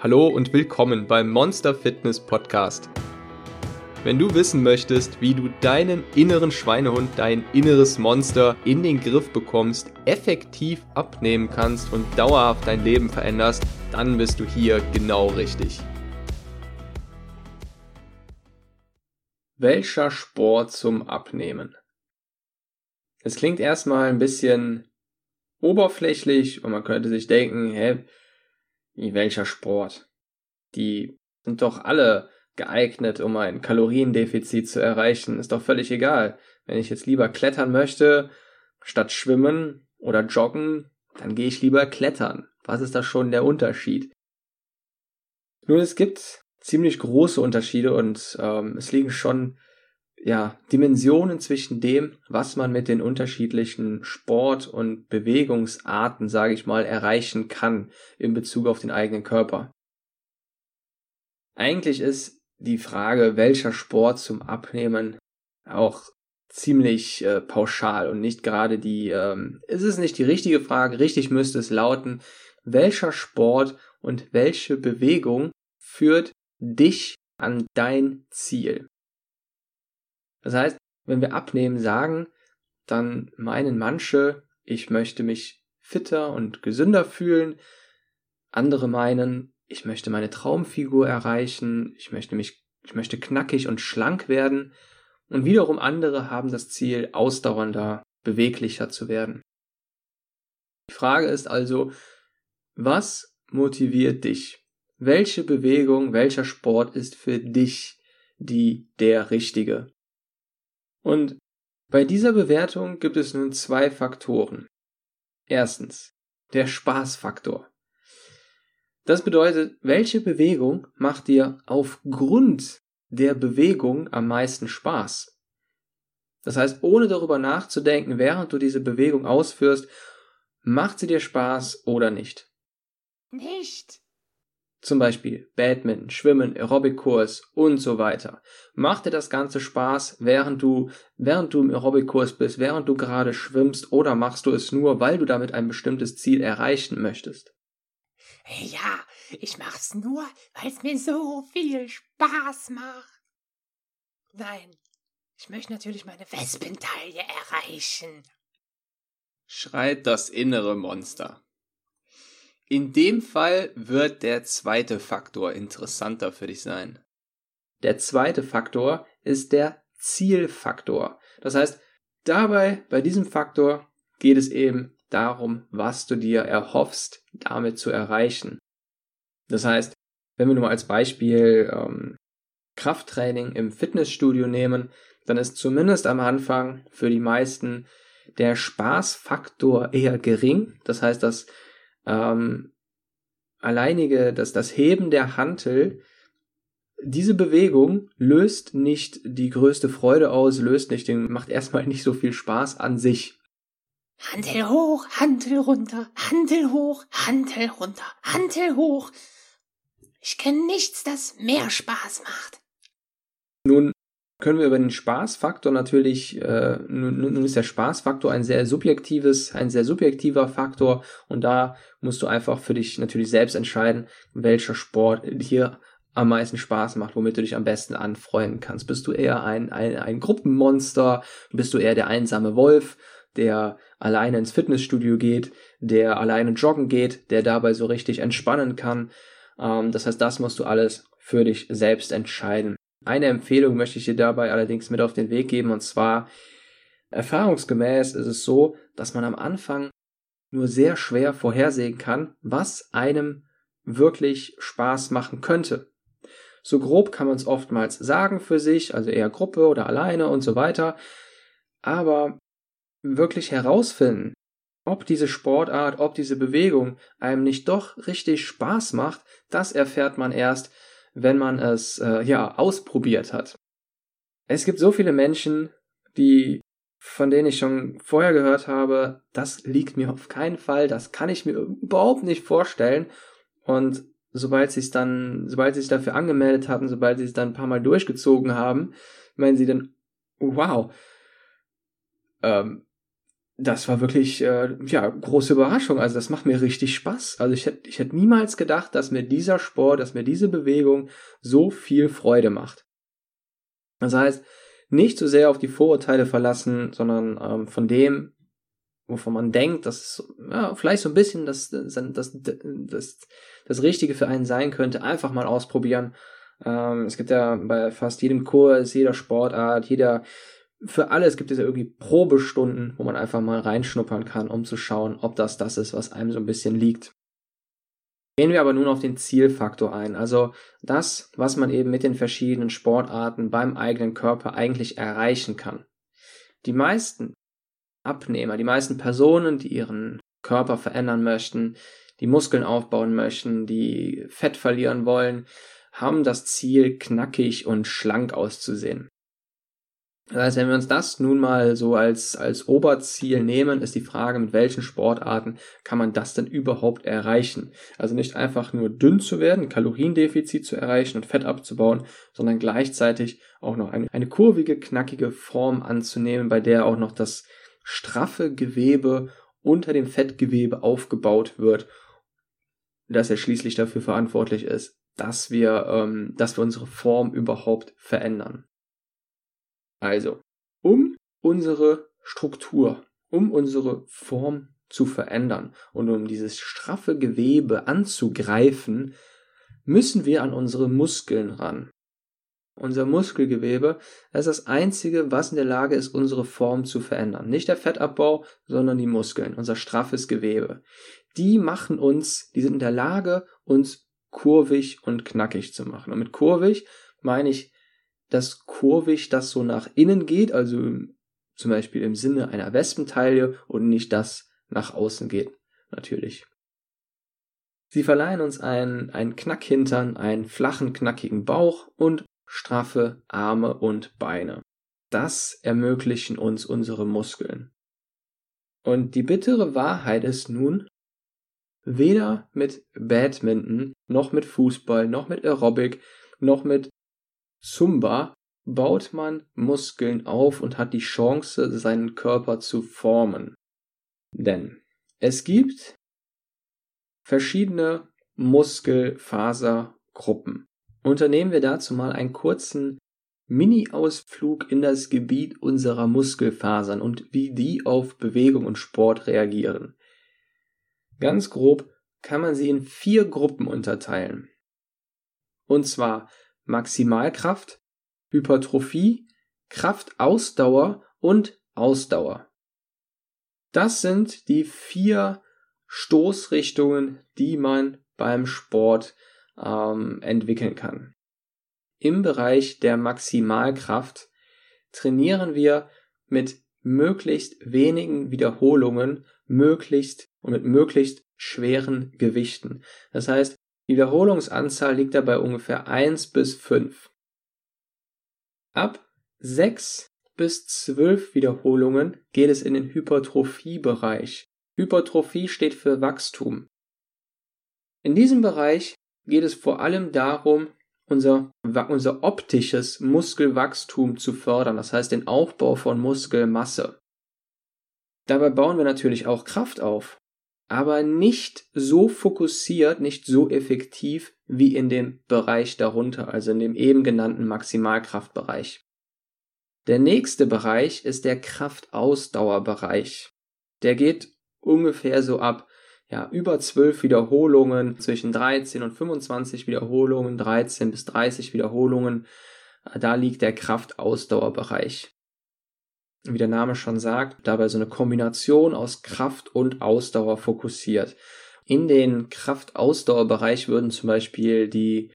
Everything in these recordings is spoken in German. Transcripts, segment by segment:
Hallo und willkommen beim Monster Fitness Podcast. Wenn du wissen möchtest, wie du deinen inneren Schweinehund, dein inneres Monster in den Griff bekommst, effektiv abnehmen kannst und dauerhaft dein Leben veränderst, dann bist du hier genau richtig. Welcher Sport zum Abnehmen? Es klingt erstmal ein bisschen oberflächlich und man könnte sich denken, hä, welcher Sport? Die sind doch alle geeignet, um ein Kaloriendefizit zu erreichen. Ist doch völlig egal. Wenn ich jetzt lieber klettern möchte, statt schwimmen oder joggen, dann gehe ich lieber klettern. Was ist da schon der Unterschied? Nun, es gibt ziemlich große Unterschiede und ähm, es liegen schon ja, Dimensionen zwischen dem, was man mit den unterschiedlichen Sport- und Bewegungsarten, sage ich mal, erreichen kann in Bezug auf den eigenen Körper. Eigentlich ist die Frage, welcher Sport zum Abnehmen auch ziemlich äh, pauschal und nicht gerade die, ähm, ist es nicht die richtige Frage, richtig müsste es lauten, welcher Sport und welche Bewegung führt dich an dein Ziel? Das heißt, wenn wir abnehmen sagen, dann meinen manche, ich möchte mich fitter und gesünder fühlen. Andere meinen, ich möchte meine Traumfigur erreichen, ich möchte mich, ich möchte knackig und schlank werden. Und wiederum andere haben das Ziel, ausdauernder, beweglicher zu werden. Die Frage ist also, was motiviert dich? Welche Bewegung, welcher Sport ist für dich die der richtige? Und bei dieser Bewertung gibt es nun zwei Faktoren. Erstens, der Spaßfaktor. Das bedeutet, welche Bewegung macht dir aufgrund der Bewegung am meisten Spaß? Das heißt, ohne darüber nachzudenken, während du diese Bewegung ausführst, macht sie dir Spaß oder nicht? Nicht. Zum Beispiel Badminton, Schwimmen, Aerobic-Kurs und so weiter. Macht dir das Ganze Spaß, während du, während du im Aerobic-Kurs bist, während du gerade schwimmst oder machst du es nur, weil du damit ein bestimmtes Ziel erreichen möchtest? Ja, ich mach's nur, weil es mir so viel Spaß macht. Nein, ich möchte natürlich meine Wespentaille erreichen. Schreit das innere Monster. In dem Fall wird der zweite Faktor interessanter für dich sein. Der zweite Faktor ist der Zielfaktor. Das heißt, dabei, bei diesem Faktor, geht es eben darum, was du dir erhoffst, damit zu erreichen. Das heißt, wenn wir nur als Beispiel ähm, Krafttraining im Fitnessstudio nehmen, dann ist zumindest am Anfang für die meisten der Spaßfaktor eher gering. Das heißt, dass ähm, alleinige, dass das Heben der Hantel, diese Bewegung löst nicht die größte Freude aus, löst nicht den, macht erstmal nicht so viel Spaß an sich. Hantel hoch, Hantel runter, Hantel hoch, Hantel runter, Hantel hoch. Ich kenne nichts, das mehr Spaß macht. Nun können wir über den Spaßfaktor natürlich, äh, nun, nun ist der Spaßfaktor ein sehr subjektives, ein sehr subjektiver Faktor und da musst du einfach für dich natürlich selbst entscheiden, welcher Sport dir am meisten Spaß macht, womit du dich am besten anfreunden kannst. Bist du eher ein, ein, ein Gruppenmonster? Bist du eher der einsame Wolf, der alleine ins Fitnessstudio geht, der alleine joggen geht, der dabei so richtig entspannen kann? Ähm, das heißt, das musst du alles für dich selbst entscheiden. Eine Empfehlung möchte ich dir dabei allerdings mit auf den Weg geben und zwar erfahrungsgemäß ist es so, dass man am Anfang nur sehr schwer vorhersehen kann, was einem wirklich Spaß machen könnte. So grob kann man es oftmals sagen für sich, also eher Gruppe oder alleine und so weiter, aber wirklich herausfinden, ob diese Sportart, ob diese Bewegung einem nicht doch richtig Spaß macht, das erfährt man erst, wenn man es äh, ja ausprobiert hat. Es gibt so viele Menschen, die von denen ich schon vorher gehört habe, das liegt mir auf keinen Fall, das kann ich mir überhaupt nicht vorstellen. Und sobald sie es dann, sobald sie sich dafür angemeldet hatten, sobald sie es dann ein paar Mal durchgezogen haben, meinen sie dann, wow, ähm, das war wirklich, äh, ja, große Überraschung. Also das macht mir richtig Spaß. Also ich hätte ich hätte niemals gedacht, dass mir dieser Sport, dass mir diese Bewegung so viel Freude macht. Das heißt, nicht so sehr auf die Vorurteile verlassen, sondern ähm, von dem, wovon man denkt, dass ja, vielleicht so ein bisschen das, das, das, das, das Richtige für einen sein könnte, einfach mal ausprobieren. Ähm, es gibt ja bei fast jedem Kurs, jeder Sportart, jeder für alles gibt es ja irgendwie Probestunden, wo man einfach mal reinschnuppern kann, um zu schauen, ob das das ist, was einem so ein bisschen liegt. Gehen wir aber nun auf den Zielfaktor ein, also das, was man eben mit den verschiedenen Sportarten beim eigenen Körper eigentlich erreichen kann. Die meisten Abnehmer, die meisten Personen, die ihren Körper verändern möchten, die Muskeln aufbauen möchten, die Fett verlieren wollen, haben das Ziel, knackig und schlank auszusehen. Heißt, wenn wir uns das nun mal so als, als Oberziel nehmen, ist die Frage, mit welchen Sportarten kann man das denn überhaupt erreichen? Also nicht einfach nur dünn zu werden, Kaloriendefizit zu erreichen und Fett abzubauen, sondern gleichzeitig auch noch eine, eine kurvige, knackige Form anzunehmen, bei der auch noch das straffe Gewebe unter dem Fettgewebe aufgebaut wird, das ja schließlich dafür verantwortlich ist, dass wir, ähm, dass wir unsere Form überhaupt verändern. Also, um unsere Struktur, um unsere Form zu verändern und um dieses straffe Gewebe anzugreifen, müssen wir an unsere Muskeln ran. Unser Muskelgewebe ist das einzige, was in der Lage ist, unsere Form zu verändern. Nicht der Fettabbau, sondern die Muskeln, unser straffes Gewebe. Die machen uns, die sind in der Lage, uns kurvig und knackig zu machen. Und mit kurvig meine ich das kurvig, das so nach innen geht, also zum Beispiel im Sinne einer Wespentaille und nicht das nach außen geht, natürlich. Sie verleihen uns einen, einen Knackhintern, einen flachen, knackigen Bauch und straffe Arme und Beine. Das ermöglichen uns unsere Muskeln. Und die bittere Wahrheit ist nun, weder mit Badminton, noch mit Fußball, noch mit Aerobic, noch mit Zumba baut man Muskeln auf und hat die Chance, seinen Körper zu formen. Denn es gibt verschiedene Muskelfasergruppen. Unternehmen wir dazu mal einen kurzen Mini-Ausflug in das Gebiet unserer Muskelfasern und wie die auf Bewegung und Sport reagieren. Ganz grob kann man sie in vier Gruppen unterteilen. Und zwar Maximalkraft, Hypertrophie, Kraftausdauer und Ausdauer. Das sind die vier Stoßrichtungen, die man beim Sport ähm, entwickeln kann. Im Bereich der Maximalkraft trainieren wir mit möglichst wenigen Wiederholungen, möglichst und mit möglichst schweren Gewichten. Das heißt, die Wiederholungsanzahl liegt dabei ungefähr 1 bis 5. Ab 6 bis 12 Wiederholungen geht es in den Hypertrophiebereich. Hypertrophie steht für Wachstum. In diesem Bereich geht es vor allem darum, unser, unser optisches Muskelwachstum zu fördern, das heißt den Aufbau von Muskelmasse. Dabei bauen wir natürlich auch Kraft auf aber nicht so fokussiert, nicht so effektiv wie in dem Bereich darunter, also in dem eben genannten Maximalkraftbereich. Der nächste Bereich ist der Kraftausdauerbereich. Der geht ungefähr so ab ja, über 12 Wiederholungen, zwischen 13 und 25 Wiederholungen, 13 bis 30 Wiederholungen. Da liegt der Kraftausdauerbereich wie der Name schon sagt, dabei so eine Kombination aus Kraft und Ausdauer fokussiert. In den Kraft-Ausdauer-Bereich würden zum Beispiel die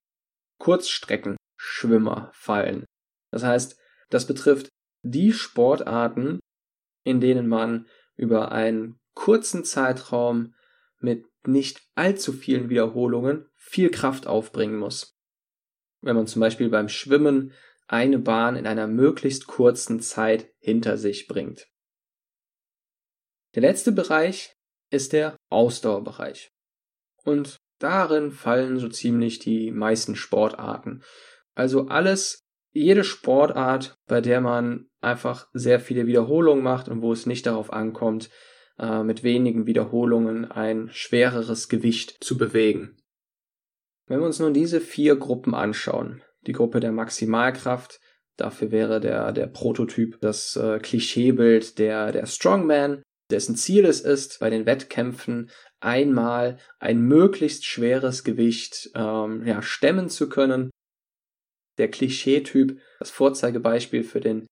Kurzstreckenschwimmer fallen. Das heißt, das betrifft die Sportarten, in denen man über einen kurzen Zeitraum mit nicht allzu vielen Wiederholungen viel Kraft aufbringen muss. Wenn man zum Beispiel beim Schwimmen eine Bahn in einer möglichst kurzen Zeit hinter sich bringt. Der letzte Bereich ist der Ausdauerbereich. Und darin fallen so ziemlich die meisten Sportarten. Also alles, jede Sportart, bei der man einfach sehr viele Wiederholungen macht und wo es nicht darauf ankommt, äh, mit wenigen Wiederholungen ein schwereres Gewicht zu bewegen. Wenn wir uns nun diese vier Gruppen anschauen, die Gruppe der Maximalkraft, dafür wäre der, der Prototyp das äh, Klischeebild der, der Strongman, dessen Ziel es ist, bei den Wettkämpfen einmal ein möglichst schweres Gewicht ähm, ja, stemmen zu können. Der Klischeetyp, das Vorzeigebeispiel für den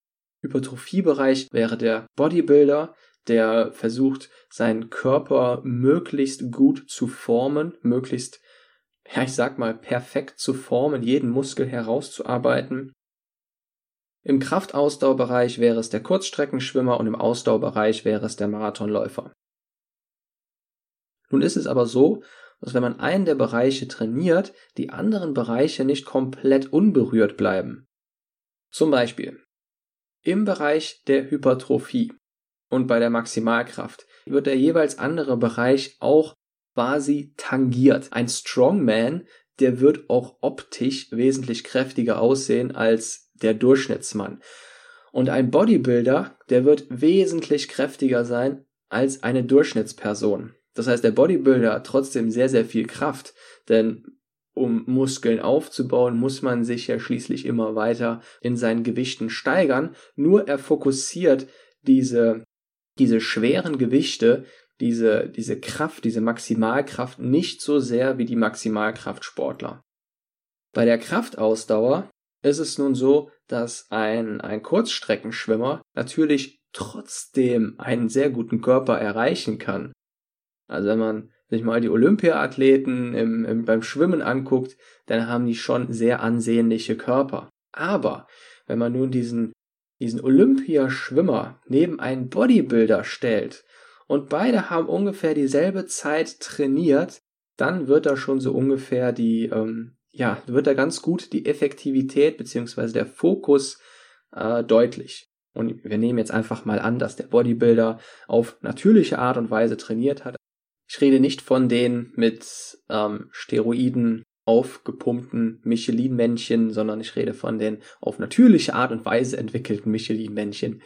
Hypertrophiebereich wäre der Bodybuilder, der versucht, seinen Körper möglichst gut zu formen, möglichst, ja, ich sag mal, perfekt zu formen, jeden Muskel herauszuarbeiten. Im Kraftausdauerbereich wäre es der Kurzstreckenschwimmer und im Ausdauerbereich wäre es der Marathonläufer. Nun ist es aber so, dass wenn man einen der Bereiche trainiert, die anderen Bereiche nicht komplett unberührt bleiben. Zum Beispiel im Bereich der Hypertrophie und bei der Maximalkraft wird der jeweils andere Bereich auch quasi tangiert. Ein Strongman, der wird auch optisch wesentlich kräftiger aussehen als der Durchschnittsmann. Und ein Bodybuilder, der wird wesentlich kräftiger sein als eine Durchschnittsperson. Das heißt, der Bodybuilder hat trotzdem sehr, sehr viel Kraft, denn um Muskeln aufzubauen, muss man sich ja schließlich immer weiter in seinen Gewichten steigern. Nur er fokussiert diese, diese schweren Gewichte, diese, diese Kraft, diese Maximalkraft nicht so sehr wie die Maximalkraftsportler. Bei der Kraftausdauer ist es nun so, dass ein, ein Kurzstreckenschwimmer natürlich trotzdem einen sehr guten Körper erreichen kann. Also wenn man sich mal die Olympiaathleten im, im, beim Schwimmen anguckt, dann haben die schon sehr ansehnliche Körper. Aber wenn man nun diesen, diesen Olympiaschwimmer neben einen Bodybuilder stellt und beide haben ungefähr dieselbe Zeit trainiert, dann wird da schon so ungefähr die, ähm, ja, wird da ganz gut die Effektivität beziehungsweise der Fokus äh, deutlich. Und wir nehmen jetzt einfach mal an, dass der Bodybuilder auf natürliche Art und Weise trainiert hat. Ich rede nicht von den mit ähm, Steroiden aufgepumpten Michelin-Männchen, sondern ich rede von den auf natürliche Art und Weise entwickelten Michelin-Männchen.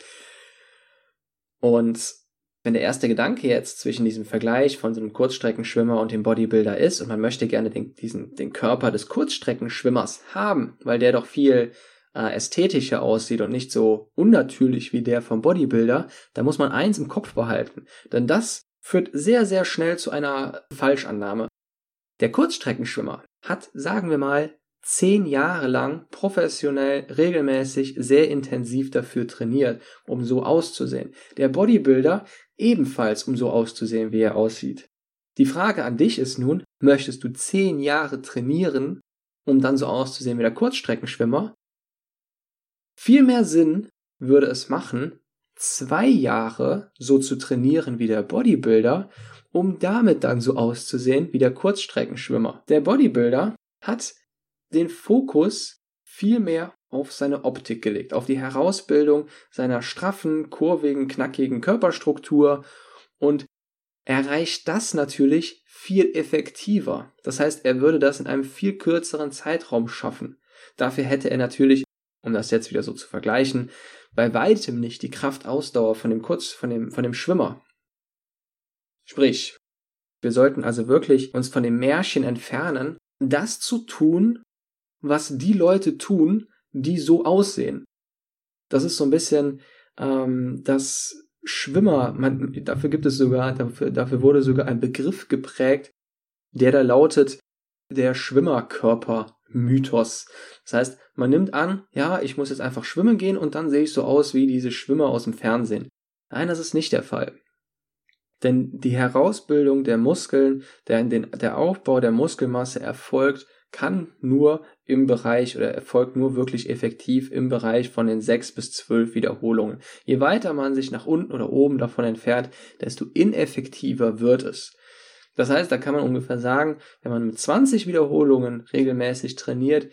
Und wenn der erste Gedanke jetzt zwischen diesem Vergleich von so einem Kurzstreckenschwimmer und dem Bodybuilder ist und man möchte gerne den, diesen, den Körper des Kurzstreckenschwimmers haben, weil der doch viel äh, ästhetischer aussieht und nicht so unnatürlich wie der vom Bodybuilder, dann muss man eins im Kopf behalten. Denn das führt sehr, sehr schnell zu einer Falschannahme. Der Kurzstreckenschwimmer hat, sagen wir mal, zehn Jahre lang professionell, regelmäßig, sehr intensiv dafür trainiert, um so auszusehen. Der Bodybuilder ebenfalls, um so auszusehen, wie er aussieht. Die Frage an dich ist nun, möchtest du zehn Jahre trainieren, um dann so auszusehen wie der Kurzstreckenschwimmer? Viel mehr Sinn würde es machen, zwei Jahre so zu trainieren wie der Bodybuilder, um damit dann so auszusehen wie der Kurzstreckenschwimmer. Der Bodybuilder hat den Fokus viel mehr auf seine Optik gelegt, auf die Herausbildung seiner straffen, kurvigen, knackigen Körperstruktur und erreicht das natürlich viel effektiver. Das heißt, er würde das in einem viel kürzeren Zeitraum schaffen. Dafür hätte er natürlich, um das jetzt wieder so zu vergleichen, bei weitem nicht die Kraftausdauer von dem Kurz, von dem, von dem Schwimmer. Sprich, wir sollten also wirklich uns von dem Märchen entfernen, das zu tun, was die Leute tun, die so aussehen. Das ist so ein bisschen ähm, das Schwimmer, man, dafür gibt es sogar, dafür, dafür wurde sogar ein Begriff geprägt, der da lautet der Schwimmerkörper-Mythos. Das heißt, man nimmt an, ja, ich muss jetzt einfach schwimmen gehen und dann sehe ich so aus wie diese Schwimmer aus dem Fernsehen. Nein, das ist nicht der Fall. Denn die Herausbildung der Muskeln, der, der Aufbau der Muskelmasse erfolgt kann nur im Bereich oder erfolgt nur wirklich effektiv im Bereich von den sechs bis zwölf Wiederholungen. Je weiter man sich nach unten oder oben davon entfernt, desto ineffektiver wird es. Das heißt, da kann man ungefähr sagen, wenn man mit 20 Wiederholungen regelmäßig trainiert,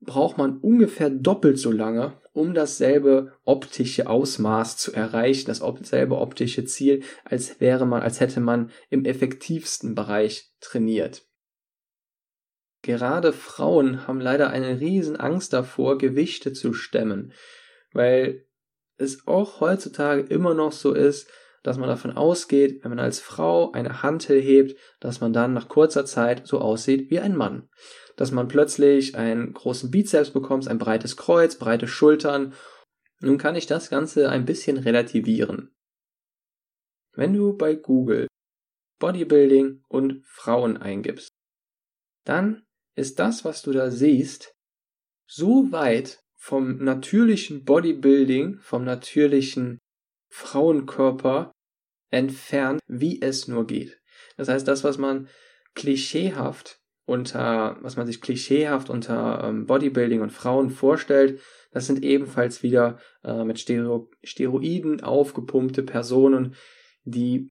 braucht man ungefähr doppelt so lange, um dasselbe optische Ausmaß zu erreichen, das selbe optische Ziel, als wäre man, als hätte man im effektivsten Bereich trainiert. Gerade Frauen haben leider eine riesen Angst davor, Gewichte zu stemmen, weil es auch heutzutage immer noch so ist, dass man davon ausgeht, wenn man als Frau eine Hantel hebt, dass man dann nach kurzer Zeit so aussieht wie ein Mann. Dass man plötzlich einen großen Bizeps bekommt, ein breites Kreuz, breite Schultern. Nun kann ich das Ganze ein bisschen relativieren. Wenn du bei Google Bodybuilding und Frauen eingibst, dann ist das, was du da siehst, so weit vom natürlichen Bodybuilding, vom natürlichen Frauenkörper entfernt, wie es nur geht. Das heißt, das, was man klischeehaft unter, was man sich klischeehaft unter ähm, Bodybuilding und Frauen vorstellt, das sind ebenfalls wieder äh, mit Stero Steroiden aufgepumpte Personen, die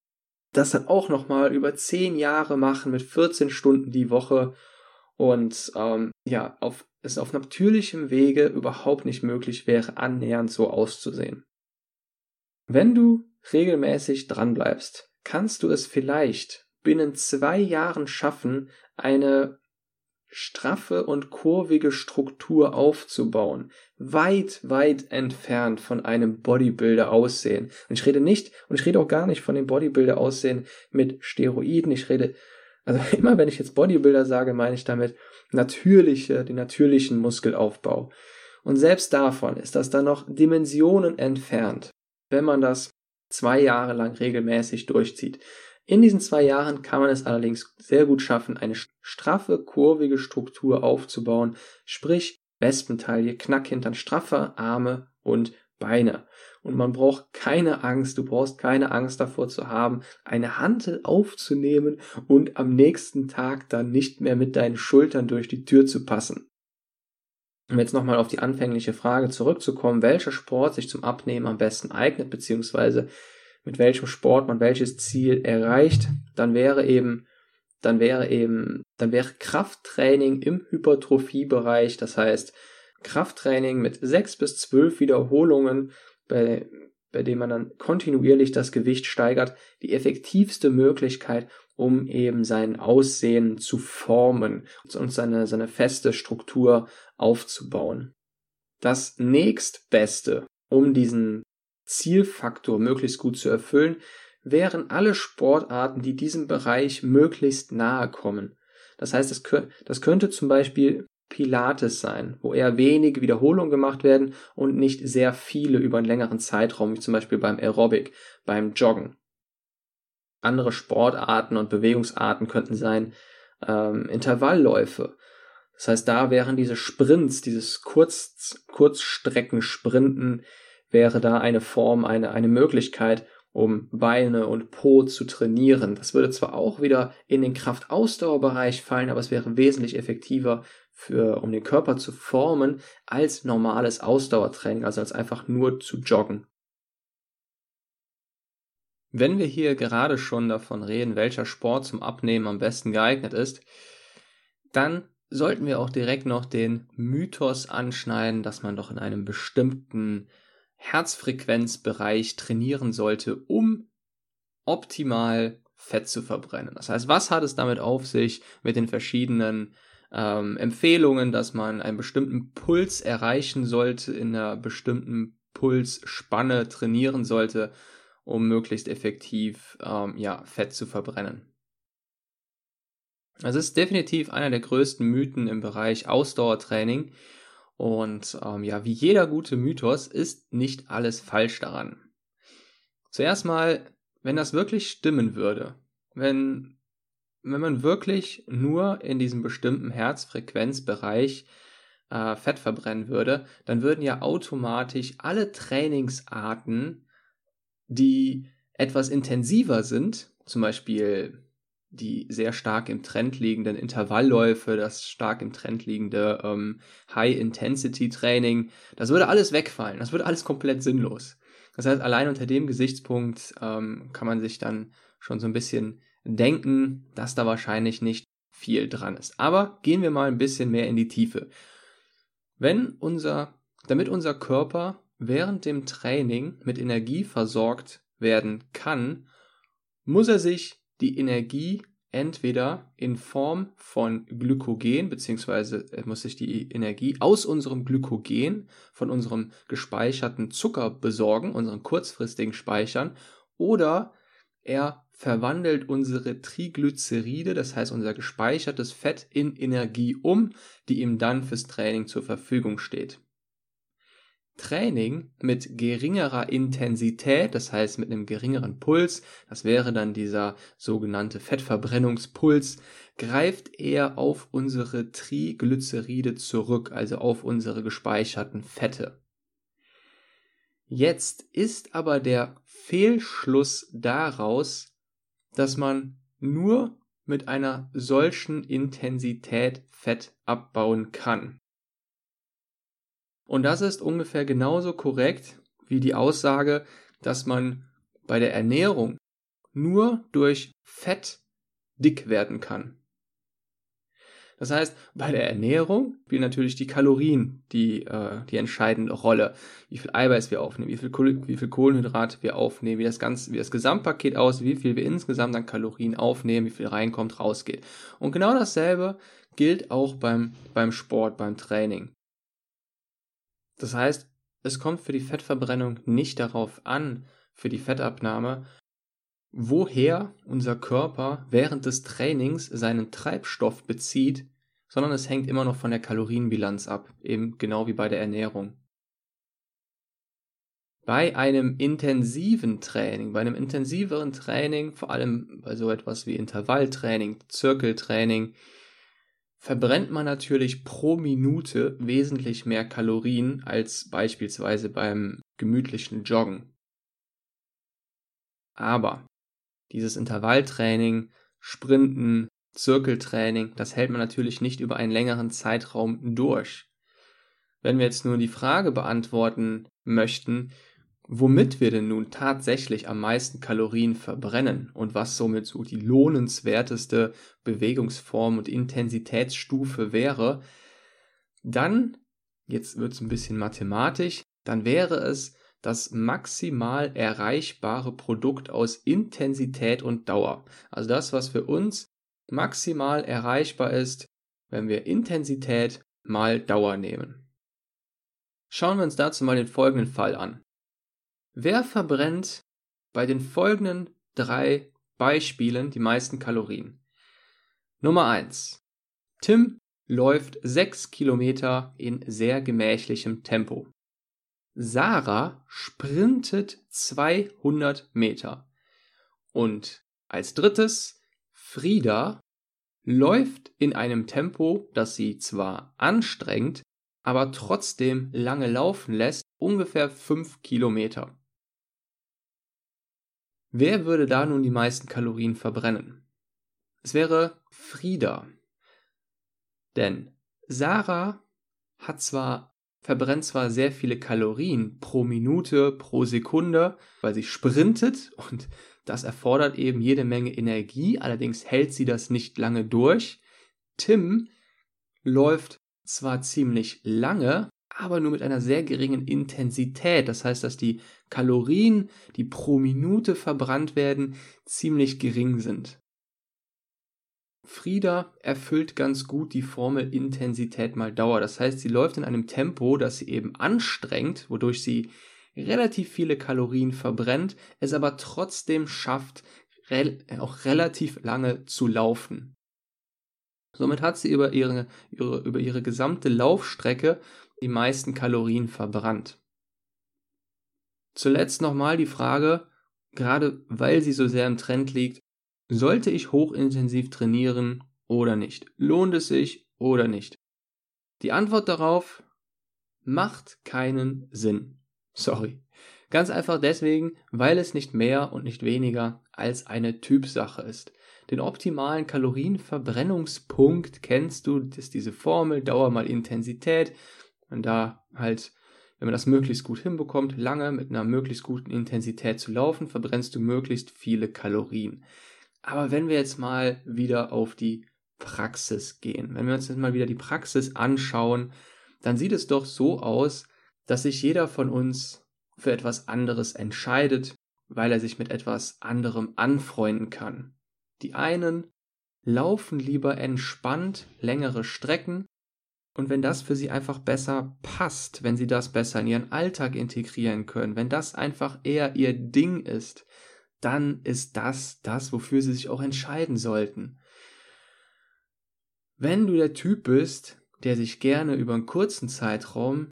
das dann auch nochmal über zehn Jahre machen mit 14 Stunden die Woche und ähm, ja, auf, es auf natürlichem Wege überhaupt nicht möglich wäre, annähernd so auszusehen. Wenn du regelmäßig dranbleibst, kannst du es vielleicht binnen zwei Jahren schaffen, eine straffe und kurvige Struktur aufzubauen, weit, weit entfernt von einem Bodybuilder aussehen. Und ich rede nicht, und ich rede auch gar nicht von dem Bodybuilder aussehen mit Steroiden, ich rede, also immer wenn ich jetzt Bodybuilder sage, meine ich damit natürliche, den natürlichen Muskelaufbau. Und selbst davon ist das dann noch Dimensionen entfernt wenn man das zwei Jahre lang regelmäßig durchzieht. In diesen zwei Jahren kann man es allerdings sehr gut schaffen, eine straffe, kurvige Struktur aufzubauen, sprich Wespentaille, Knackhintern, straffe Arme und Beine. Und man braucht keine Angst, du brauchst keine Angst davor zu haben, eine Hantel aufzunehmen und am nächsten Tag dann nicht mehr mit deinen Schultern durch die Tür zu passen. Um jetzt nochmal auf die anfängliche Frage zurückzukommen, welcher Sport sich zum Abnehmen am besten eignet, beziehungsweise mit welchem Sport man welches Ziel erreicht, dann wäre eben, dann wäre eben, dann wäre Krafttraining im Hypertrophiebereich, das heißt Krafttraining mit sechs bis zwölf Wiederholungen, bei, bei dem man dann kontinuierlich das Gewicht steigert, die effektivste Möglichkeit, um eben sein Aussehen zu formen und seine, seine feste Struktur aufzubauen. Das nächstbeste, um diesen Zielfaktor möglichst gut zu erfüllen, wären alle Sportarten, die diesem Bereich möglichst nahe kommen. Das heißt, das, das könnte zum Beispiel Pilates sein, wo eher wenige Wiederholungen gemacht werden und nicht sehr viele über einen längeren Zeitraum, wie zum Beispiel beim Aerobic, beim Joggen. Andere Sportarten und Bewegungsarten könnten sein ähm, Intervallläufe. Das heißt, da wären diese Sprints, dieses Kurz, Kurzstreckensprinten, wäre da eine Form, eine, eine Möglichkeit, um Beine und Po zu trainieren. Das würde zwar auch wieder in den Kraftausdauerbereich fallen, aber es wäre wesentlich effektiver für, um den Körper zu formen, als normales Ausdauertraining, also als einfach nur zu joggen. Wenn wir hier gerade schon davon reden, welcher Sport zum Abnehmen am besten geeignet ist, dann sollten wir auch direkt noch den Mythos anschneiden, dass man doch in einem bestimmten Herzfrequenzbereich trainieren sollte, um optimal Fett zu verbrennen. Das heißt, was hat es damit auf sich mit den verschiedenen ähm, Empfehlungen, dass man einen bestimmten Puls erreichen sollte, in einer bestimmten Pulsspanne trainieren sollte um möglichst effektiv ähm, ja, Fett zu verbrennen. Es ist definitiv einer der größten Mythen im Bereich Ausdauertraining. Und ähm, ja, wie jeder gute Mythos ist nicht alles falsch daran. Zuerst mal, wenn das wirklich stimmen würde, wenn, wenn man wirklich nur in diesem bestimmten Herzfrequenzbereich äh, Fett verbrennen würde, dann würden ja automatisch alle Trainingsarten die etwas intensiver sind, zum Beispiel die sehr stark im Trend liegenden Intervallläufe, das stark im Trend liegende ähm, High-Intensity-Training, das würde alles wegfallen, das würde alles komplett sinnlos. Das heißt, allein unter dem Gesichtspunkt ähm, kann man sich dann schon so ein bisschen denken, dass da wahrscheinlich nicht viel dran ist. Aber gehen wir mal ein bisschen mehr in die Tiefe. Wenn unser, damit unser Körper während dem Training mit Energie versorgt werden kann, muss er sich die Energie entweder in Form von Glykogen, beziehungsweise er muss sich die Energie aus unserem Glykogen, von unserem gespeicherten Zucker besorgen, unseren kurzfristigen Speichern, oder er verwandelt unsere Triglyceride, das heißt unser gespeichertes Fett, in Energie um, die ihm dann fürs Training zur Verfügung steht. Training mit geringerer Intensität, das heißt mit einem geringeren Puls, das wäre dann dieser sogenannte Fettverbrennungspuls, greift eher auf unsere Triglyceride zurück, also auf unsere gespeicherten Fette. Jetzt ist aber der Fehlschluss daraus, dass man nur mit einer solchen Intensität Fett abbauen kann. Und das ist ungefähr genauso korrekt wie die Aussage, dass man bei der Ernährung nur durch Fett dick werden kann. Das heißt, bei der Ernährung spielen natürlich die Kalorien die, äh, die entscheidende Rolle. Wie viel Eiweiß wir aufnehmen, wie viel, wie viel Kohlenhydrat wir aufnehmen, wie das, ganze, wie das Gesamtpaket aussieht, wie viel wir insgesamt an Kalorien aufnehmen, wie viel reinkommt, rausgeht. Und genau dasselbe gilt auch beim, beim Sport, beim Training. Das heißt, es kommt für die Fettverbrennung nicht darauf an, für die Fettabnahme, woher unser Körper während des Trainings seinen Treibstoff bezieht, sondern es hängt immer noch von der Kalorienbilanz ab, eben genau wie bei der Ernährung. Bei einem intensiven Training, bei einem intensiveren Training, vor allem bei so etwas wie Intervalltraining, Zirkeltraining, verbrennt man natürlich pro Minute wesentlich mehr Kalorien als beispielsweise beim gemütlichen Joggen. Aber dieses Intervalltraining, Sprinten, Zirkeltraining, das hält man natürlich nicht über einen längeren Zeitraum durch. Wenn wir jetzt nur die Frage beantworten möchten, womit wir denn nun tatsächlich am meisten Kalorien verbrennen und was somit so die lohnenswerteste Bewegungsform und Intensitätsstufe wäre, dann, jetzt wird es ein bisschen mathematisch, dann wäre es das maximal erreichbare Produkt aus Intensität und Dauer. Also das, was für uns maximal erreichbar ist, wenn wir Intensität mal Dauer nehmen. Schauen wir uns dazu mal den folgenden Fall an. Wer verbrennt bei den folgenden drei Beispielen die meisten Kalorien? Nummer eins: Tim läuft sechs Kilometer in sehr gemächlichem Tempo. Sarah sprintet 200 Meter. Und als drittes, Frieda läuft in einem Tempo, das sie zwar anstrengt, aber trotzdem lange laufen lässt, ungefähr 5 Kilometer. Wer würde da nun die meisten Kalorien verbrennen? Es wäre Frieda. Denn Sarah hat zwar verbrennt zwar sehr viele Kalorien pro Minute, pro Sekunde, weil sie sprintet und das erfordert eben jede Menge Energie, allerdings hält sie das nicht lange durch. Tim läuft zwar ziemlich lange, aber nur mit einer sehr geringen Intensität. Das heißt, dass die Kalorien, die pro Minute verbrannt werden, ziemlich gering sind. Frieda erfüllt ganz gut die Formel Intensität mal Dauer. Das heißt, sie läuft in einem Tempo, das sie eben anstrengt, wodurch sie relativ viele Kalorien verbrennt, es aber trotzdem schafft, auch relativ lange zu laufen. Somit hat sie über ihre, ihre, über ihre gesamte Laufstrecke die meisten Kalorien verbrannt. Zuletzt nochmal die Frage, gerade weil sie so sehr im Trend liegt, sollte ich hochintensiv trainieren oder nicht? Lohnt es sich oder nicht? Die Antwort darauf macht keinen Sinn. Sorry. Ganz einfach deswegen, weil es nicht mehr und nicht weniger als eine Typsache ist. Den optimalen Kalorienverbrennungspunkt kennst du, das ist diese Formel, Dauer mal Intensität. Und da halt, wenn man das möglichst gut hinbekommt, lange mit einer möglichst guten Intensität zu laufen, verbrennst du möglichst viele Kalorien. Aber wenn wir jetzt mal wieder auf die Praxis gehen, wenn wir uns jetzt mal wieder die Praxis anschauen, dann sieht es doch so aus, dass sich jeder von uns für etwas anderes entscheidet, weil er sich mit etwas anderem anfreunden kann. Die einen laufen lieber entspannt längere Strecken und wenn das für sie einfach besser passt, wenn sie das besser in ihren Alltag integrieren können, wenn das einfach eher ihr Ding ist, dann ist das das, wofür sie sich auch entscheiden sollten. Wenn du der Typ bist, der sich gerne über einen kurzen Zeitraum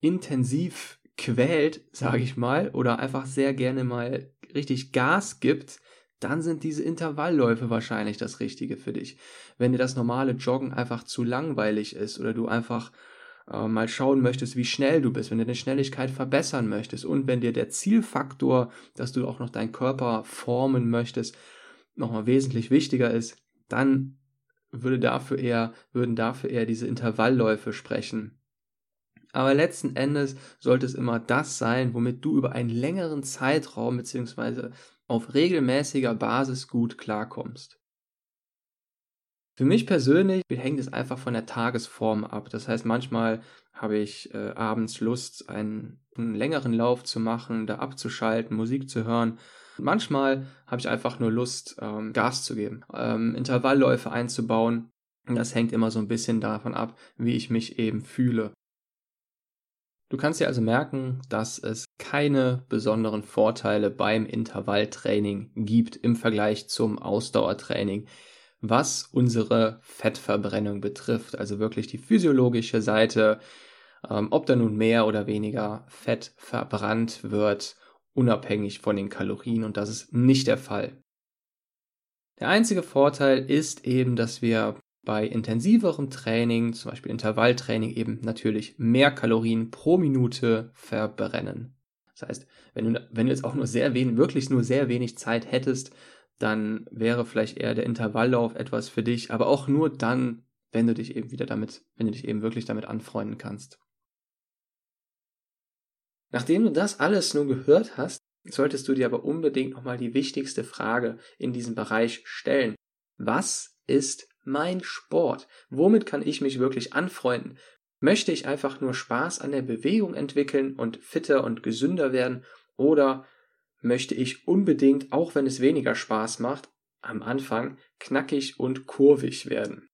intensiv quält, sage ich mal, oder einfach sehr gerne mal richtig Gas gibt, dann sind diese Intervallläufe wahrscheinlich das Richtige für dich. Wenn dir das normale Joggen einfach zu langweilig ist oder du einfach äh, mal schauen möchtest, wie schnell du bist, wenn du deine Schnelligkeit verbessern möchtest und wenn dir der Zielfaktor, dass du auch noch deinen Körper formen möchtest, nochmal wesentlich wichtiger ist, dann würde dafür eher, würden dafür eher diese Intervallläufe sprechen. Aber letzten Endes sollte es immer das sein, womit du über einen längeren Zeitraum bzw. auf regelmäßiger Basis gut klarkommst. Für mich persönlich hängt es einfach von der Tagesform ab. Das heißt, manchmal habe ich äh, abends Lust, einen, einen, längeren Lauf zu machen, da abzuschalten, Musik zu hören. manchmal habe ich einfach nur Lust, ähm, Gas zu geben, ähm, Intervallläufe einzubauen. Und das hängt immer so ein bisschen davon ab, wie ich mich eben fühle. Du kannst dir also merken, dass es keine besonderen Vorteile beim Intervalltraining gibt im Vergleich zum Ausdauertraining was unsere Fettverbrennung betrifft, also wirklich die physiologische Seite, ähm, ob da nun mehr oder weniger Fett verbrannt wird, unabhängig von den Kalorien und das ist nicht der Fall. Der einzige Vorteil ist eben, dass wir bei intensiverem Training, zum Beispiel Intervalltraining, eben natürlich mehr Kalorien pro Minute verbrennen. Das heißt, wenn du, wenn du jetzt auch nur sehr wenig, wirklich nur sehr wenig Zeit hättest, dann wäre vielleicht eher der Intervalllauf etwas für dich, aber auch nur dann, wenn du dich eben wieder damit, wenn du dich eben wirklich damit anfreunden kannst. Nachdem du das alles nun gehört hast, solltest du dir aber unbedingt nochmal die wichtigste Frage in diesem Bereich stellen. Was ist mein Sport? Womit kann ich mich wirklich anfreunden? Möchte ich einfach nur Spaß an der Bewegung entwickeln und fitter und gesünder werden? Oder möchte ich unbedingt, auch wenn es weniger Spaß macht, am Anfang knackig und kurvig werden.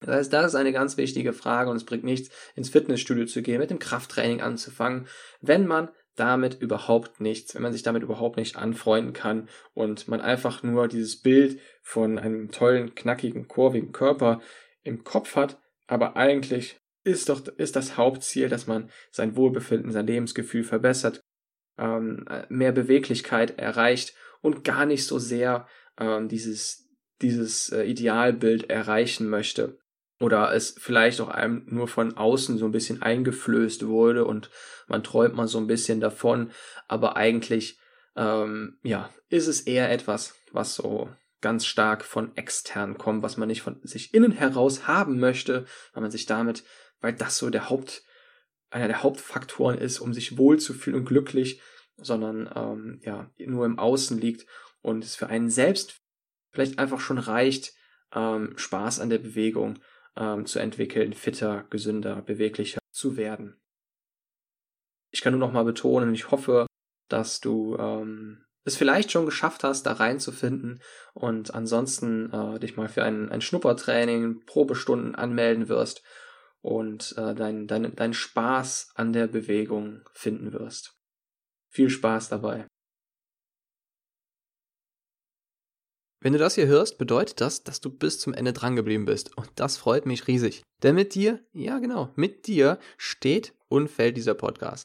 Das heißt, das ist eine ganz wichtige Frage und es bringt nichts, ins Fitnessstudio zu gehen, mit dem Krafttraining anzufangen, wenn man damit überhaupt nichts, wenn man sich damit überhaupt nicht anfreunden kann und man einfach nur dieses Bild von einem tollen, knackigen, kurvigen Körper im Kopf hat, aber eigentlich ist doch, ist das Hauptziel, dass man sein Wohlbefinden, sein Lebensgefühl verbessert, ähm, mehr Beweglichkeit erreicht und gar nicht so sehr ähm, dieses, dieses äh, Idealbild erreichen möchte. Oder es vielleicht auch einem nur von außen so ein bisschen eingeflößt wurde und man träumt mal so ein bisschen davon, aber eigentlich ähm, ja, ist es eher etwas, was so ganz stark von extern kommt, was man nicht von sich innen heraus haben möchte, weil man sich damit, weil das so der Haupt, einer der Hauptfaktoren ist, um sich wohlzufühlen und glücklich, sondern ähm, ja, nur im Außen liegt und es für einen selbst vielleicht einfach schon reicht, ähm, Spaß an der Bewegung ähm, zu entwickeln, fitter, gesünder, beweglicher zu werden. Ich kann nur noch mal betonen, ich hoffe, dass du ähm, es vielleicht schon geschafft hast, da reinzufinden und ansonsten äh, dich mal für ein, ein Schnuppertraining, Probestunden anmelden wirst und äh, deinen dein, dein Spaß an der Bewegung finden wirst. Viel Spaß dabei. Wenn du das hier hörst, bedeutet das, dass du bis zum Ende drangeblieben bist. Und das freut mich riesig. Denn mit dir, ja genau, mit dir steht und fällt dieser Podcast.